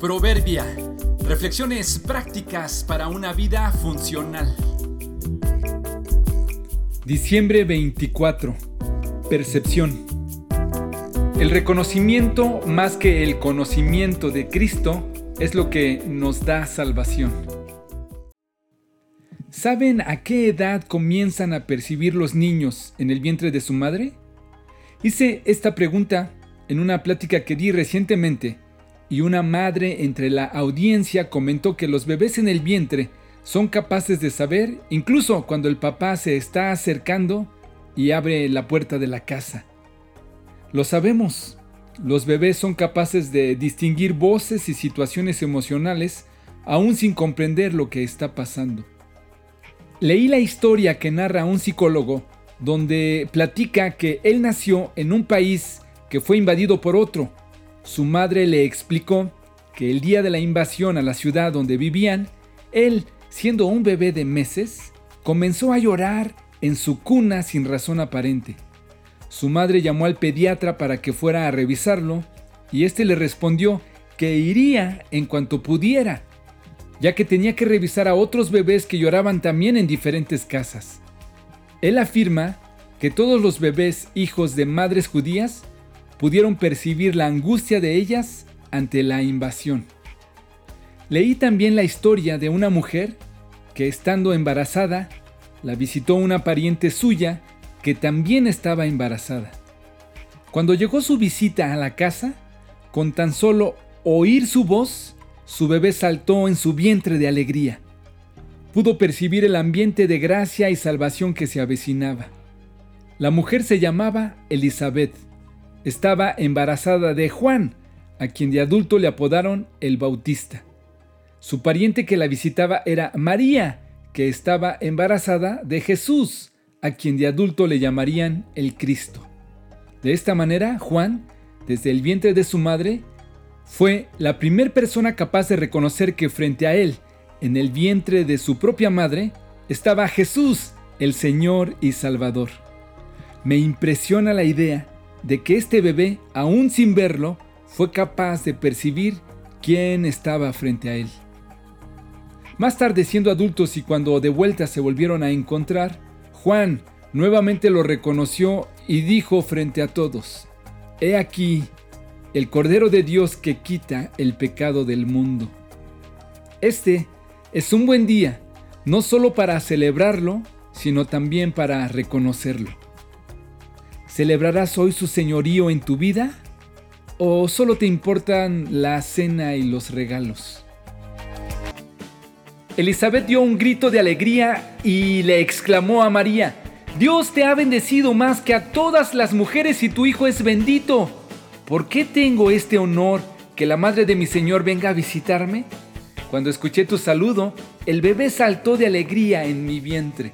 Proverbia. Reflexiones prácticas para una vida funcional. Diciembre 24. Percepción. El reconocimiento más que el conocimiento de Cristo es lo que nos da salvación. ¿Saben a qué edad comienzan a percibir los niños en el vientre de su madre? Hice esta pregunta en una plática que di recientemente y una madre entre la audiencia comentó que los bebés en el vientre son capaces de saber, incluso cuando el papá se está acercando y abre la puerta de la casa. Lo sabemos, los bebés son capaces de distinguir voces y situaciones emocionales aún sin comprender lo que está pasando. Leí la historia que narra un psicólogo donde platica que él nació en un país que fue invadido por otro su madre le explicó que el día de la invasión a la ciudad donde vivían, él, siendo un bebé de meses, comenzó a llorar en su cuna sin razón aparente. Su madre llamó al pediatra para que fuera a revisarlo y éste le respondió que iría en cuanto pudiera, ya que tenía que revisar a otros bebés que lloraban también en diferentes casas. Él afirma que todos los bebés hijos de madres judías pudieron percibir la angustia de ellas ante la invasión. Leí también la historia de una mujer que estando embarazada, la visitó una pariente suya que también estaba embarazada. Cuando llegó su visita a la casa, con tan solo oír su voz, su bebé saltó en su vientre de alegría. Pudo percibir el ambiente de gracia y salvación que se avecinaba. La mujer se llamaba Elizabeth estaba embarazada de Juan, a quien de adulto le apodaron el Bautista. Su pariente que la visitaba era María, que estaba embarazada de Jesús, a quien de adulto le llamarían el Cristo. De esta manera, Juan, desde el vientre de su madre, fue la primera persona capaz de reconocer que frente a él, en el vientre de su propia madre, estaba Jesús, el Señor y Salvador. Me impresiona la idea de que este bebé, aún sin verlo, fue capaz de percibir quién estaba frente a él. Más tarde, siendo adultos y cuando de vuelta se volvieron a encontrar, Juan nuevamente lo reconoció y dijo frente a todos, He aquí el Cordero de Dios que quita el pecado del mundo. Este es un buen día, no solo para celebrarlo, sino también para reconocerlo. ¿Celebrarás hoy su señorío en tu vida? ¿O solo te importan la cena y los regalos? Elizabeth dio un grito de alegría y le exclamó a María, Dios te ha bendecido más que a todas las mujeres y tu hijo es bendito. ¿Por qué tengo este honor que la madre de mi Señor venga a visitarme? Cuando escuché tu saludo, el bebé saltó de alegría en mi vientre.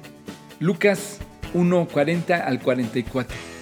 Lucas 1:40 al 44.